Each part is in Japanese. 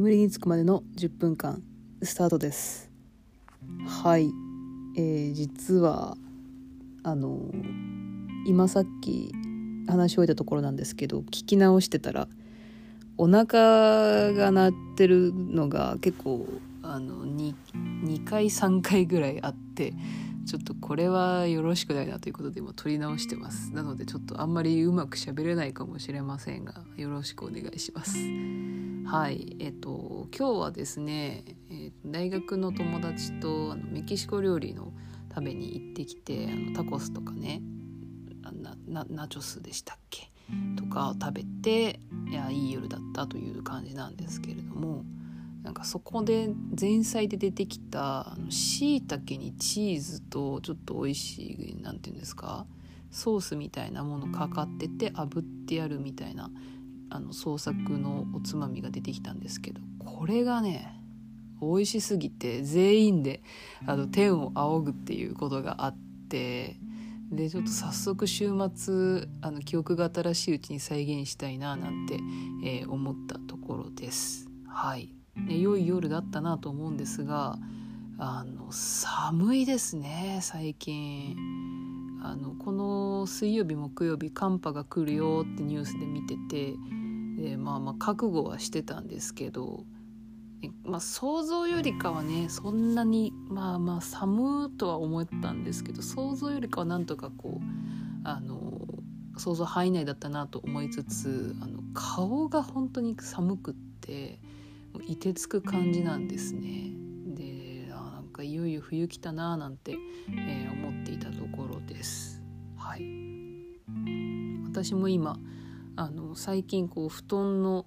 眠りにつくまでの10分間スタートです。はい、えー、実はあの今さっき話し終えたところなんですけど聞き直してたらお腹が鳴ってるのが結構あの 2, 2回3回ぐらいあってちょっとこれはよろしくないなということで今撮り直してます。なのでちょっとあんまりうまく喋れないかもしれませんがよろしくお願いします。はいえっと今日はですね、え大学の友達とあのメキシコ料理の食べに行ってきてあのタコスとかねなナチョスでしたっけ？とかを食べていやいい夜だったという感じなんですけれどもなんかそこで前菜で出てきたしいたけにチーズとちょっと美味しい何て言うんですかソースみたいなものかかってて炙ってやるみたいなあの創作のおつまみが出てきたんですけどこれがね美味しすぎて全員であの天を仰ぐっていうことがあってでちょっと早速週末あの記憶が新しいうちに再現したいななんて、えー、思ったところです。はいね、良い夜だったなと思うんですがあの寒いですね最近あのこの水曜日木曜日寒波が来るよってニュースで見ててでまあまあ覚悟はしてたんですけど、まあ、想像よりかはねそんなにまあまあ寒とは思ったんですけど想像よりかはなんとかこうあの想像範囲内だったなと思いつつあの顔が本当に寒くって。凍てつく感じなんですね。でなんかいよいよ冬来たなーなんて、えー、思っていたところです。はい、私も今あの最近こう布団の、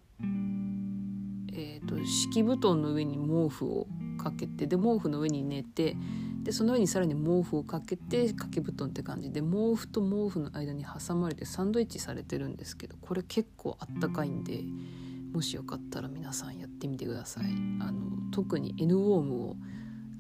えーと、敷布団の上に毛布をかけてで毛布の上に寝てでその上にさらに毛布をかけて掛け布団って感じで毛布と毛布の間に挟まれてサンドイッチされてるんですけどこれ結構あったかいんでもしよかったら皆さんやってみてください。あの特に N ウォームを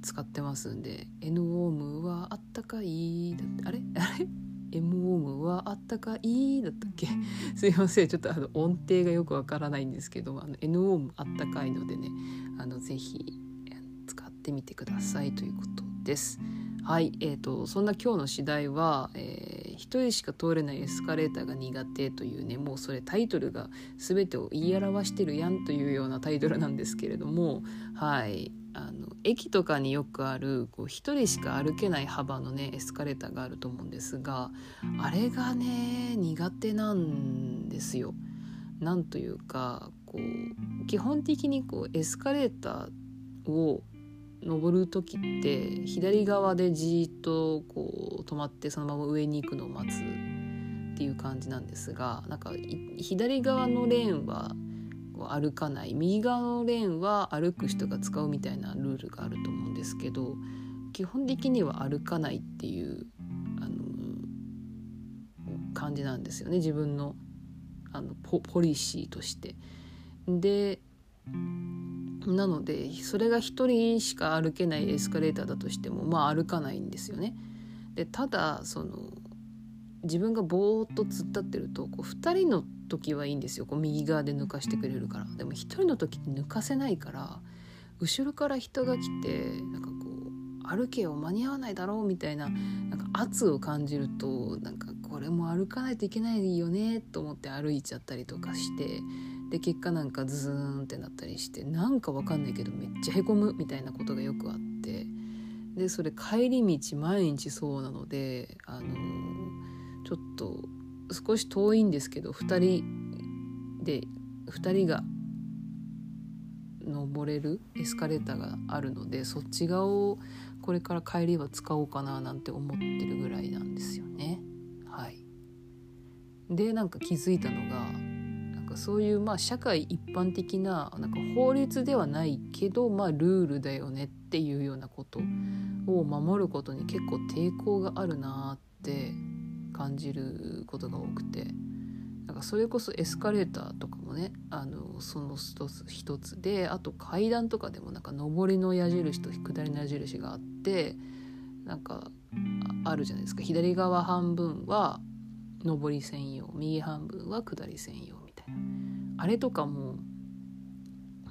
使ってますんで N ウォームはあったかいだってあれ？あれ？M ウォームはあったかいだったっけ？すいません。ちょっとあの音程がよくわからないんですけどあの N ウォームあったかいのでねあのぜひ使ってみてくださいということです。はい、えーと、そんな今日の次第は、えー、一人しか通れないエスカレーターが苦手というねもうそれタイトルが全てを言い表してるやんというようなタイトルなんですけれどもはいあの駅とかによくあるこう一人しか歩けない幅のねエスカレーターがあると思うんですがあれがね苦手なんですよ。なんというかこう基本的にこうエスカレーターを登る時って左側でじっとこう止まってそのまま上に行くのを待つっていう感じなんですがなんか左側のレーンは歩かない右側のレーンは歩く人が使うみたいなルールがあると思うんですけど基本的には歩かないっていうあの感じなんですよね自分のあのポリシーとして。でなのでそれが1人しか歩けないエスカレーターだとしてもまあ歩かないんですよね。でただその自分がぼーっと突っ立ってるとこう2人の時はいいんですよこう右側で抜かしてくれるからでも1人の時って抜かせないから後ろから人が来てなんかこう歩けよ間に合わないだろうみたいななんか圧を感じるとなんかこれも歩かないといけないよねと思って歩いちゃったりとかしてで結果なんかズーンってなったりしてなんかわかんないけどめっちゃへこむみたいなことがよくあってでそれ帰り道毎日そうなのであのー、ちょっと少し遠いんですけど2人で2人が登れるエスカレーターがあるのでそっち側をこれから帰りは使おうかななんて思ってるぐらいなんですよね。はい、でなんか気づいたのがかそういうまあ社会一般的ななんか法律ではないけどまあルールだよねっていうようなことを守ることに結構抵抗があるなって感じることが多くてなんかそれこそエスカレーターとかもねあのその一つ一つであと階段とかでもなんか上りの矢印と下りの矢印があってなんかあるじゃないですか。左側半分は上り専用右半分は下り専用あれとかも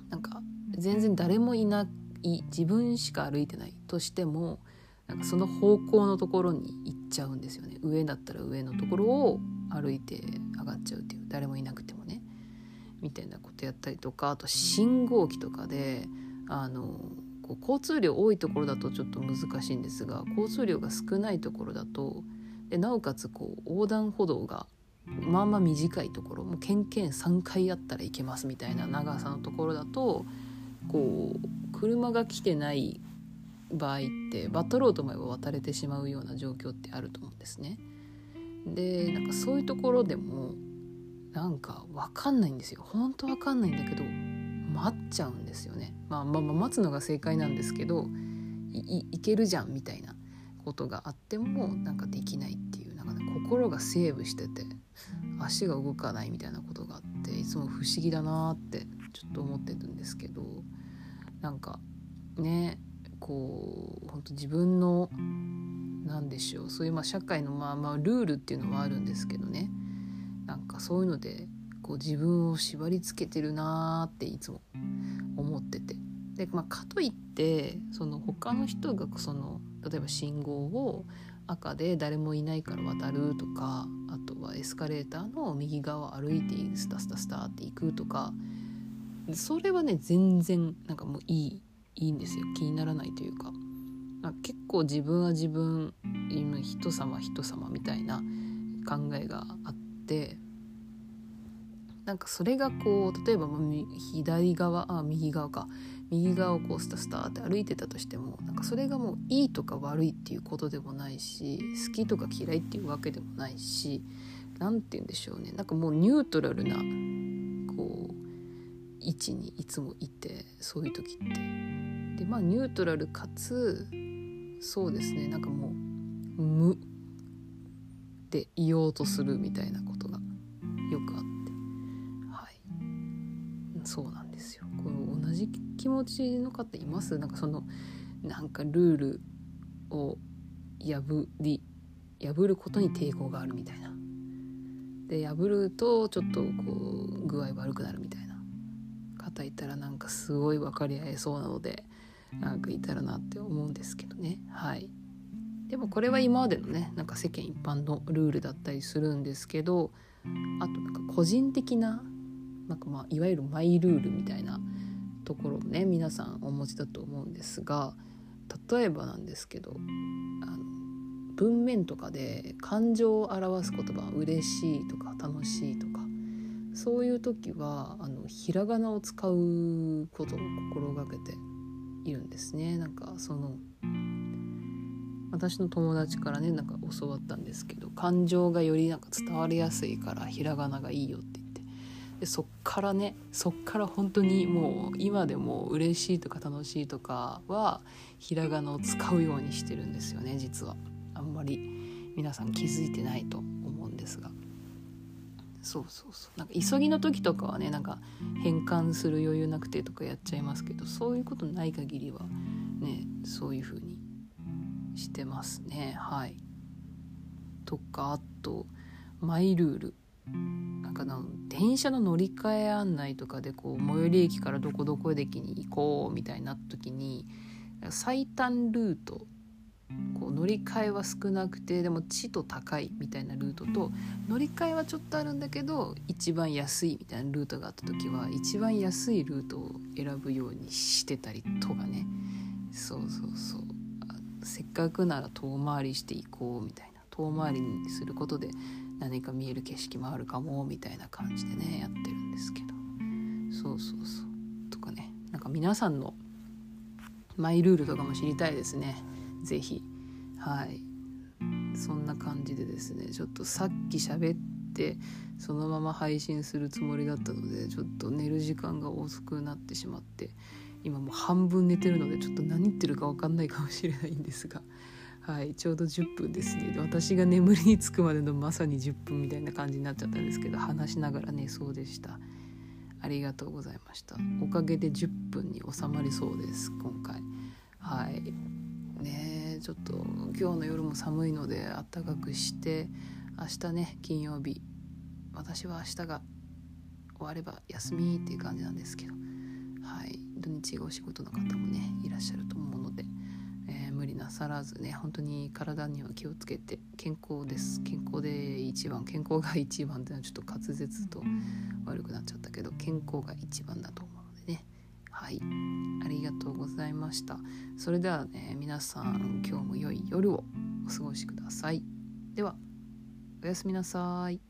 なんか全然誰もいない自分しか歩いてないとしてもなんかその方向のところに行っちゃうんですよね。上だったら上のところを歩いて上がっちゃうっていう。誰もいなくてもね。みたいなことやったりとかあと信号機とかであのこう交通量多いところだとちょっと難しいんですが交通量が少ないところだとでなおかつこう横断歩道がまあまあ短いところもうケンケン3回あったらいけますみたいな長さのところだとこう車が来てない場合って渡ろうと思えば渡れてしまうような状況ってあると思うんですね。でなんかそういうところでもなんか分かんないんですよ本当分かんないんだけど待っちゃうんですよね。まあ、まあ、待つのが正解なんですけどいいけるじゃんみたいなことがあってもなんかできないっていうね、心がセーブしてて足が動かないみたいなことがあっていつも不思議だなってちょっと思ってるんですけどなんかねこう本当自分の何でしょうそういうまあ社会のまあまあルールっていうのはあるんですけどねなんかそういうのでこう自分を縛りつけてるなーっていつも思ってて。で、まあ、かといってその他の人がその例えば信号を赤で誰もいないから渡るとかあとはエスカレーターの右側を歩いてスタスタスタって行くとかそれはね全然なんかもういいいいんですよ。気にならないというか、結構自分は自分今人様人様みたいな考えがあってなんかそれがこう例えば左側あ右側か。右側をこうスタスタって歩いてたとしてもなんかそれがもういいとか悪いっていうことでもないし好きとか嫌いっていうわけでもないし何て言うんでしょうね。なんかもうニュートラルなこう位置にいつもいてそういう時って。でまあニュートラルかつそうですね。なんかもう無って言おうとするみたいなことがよくあって。はい。そうなんですよ。気持ちの方います？なんかそのなんかルールを破り破ることに抵抗があるみたいな。で破るとちょっとこう具合悪くなるみたいな。方いたらなんかすごい分かり合えそうなのでなんかいたらなって思うんですけどね。はい。でもこれは今までのねなんか世間一般のルールだったりするんですけどあとなんか個人的ななんかまあいわゆるマイルールみたいなところをね皆さんお持ちだと思うんですが例えばなんですけどあの文面とかで感情を表す言葉「嬉しい」とか「楽しい」とかそういう時はあのひらがなを使うことを心がけているんですね。なんかその私の友達からねなんか教わったんですけど感情がよりなんか伝わりやすいからひらがながいいよって言ってでそっからねそっから本当にもう今でも嬉しいとか楽しいとかはひらがなを使うようにしてるんですよね実は。あんまり皆さん気づいてないと思うんですが。そうそうそう。なんか急ぎの時とかはねなんか変換する余裕なくてとかやっちゃいますけどそういうことない限りはねそういう風にしてますね。はい。とかあとマイルール。なんかの電車の乗り換え案内とかでこう最寄り駅からどこどこ駅に行こうみたいになった時に最短ルートこう乗り換えは少なくてでも地と高いみたいなルートと乗り換えはちょっとあるんだけど一番安いみたいなルートがあった時は一番安いルートを選ぶようにしてたりとかね。そうそうそう。せっかくなら遠回りしていこうみたいな。遠回りにすることで何か見える景色もあるかもみたいな感じでねやってるんですけど。そうそうそう。とかね。なんか皆さんのマイルールとかも知りたいですね。是非はい。そんな感じでですね。ちょっとさっき喋ってそのまま配信するつもりだったのでちょっと寝る時間が遅くなってしまって今もう半分寝てるのでちょっと何言ってるか分かんないかもしれないんですが。はい、ちょうど10分ですね。私が眠りにつくまでのまさに10分みたいな感じになっちゃったんですけど話しながら寝そうでした。ありがとうございました。おかげで10分に収まりそうです今回。はい。ねちょっと今日の夜も寒いのであったかくして明日ね金曜日。私は明日が終われば休みっていう感じなんですけど。はい。土日がお仕事の方もねいらっしゃると思うので、理なさらずね本当に体には気をつけて健康です。健康で一番健康が一番っていうのはちょっと滑舌と悪くなっちゃったけど健康が一番だと思うのでね。はい。ありがとうございました。それではね皆さん今日も良い夜をお過ごしください。ではおやすみなさい。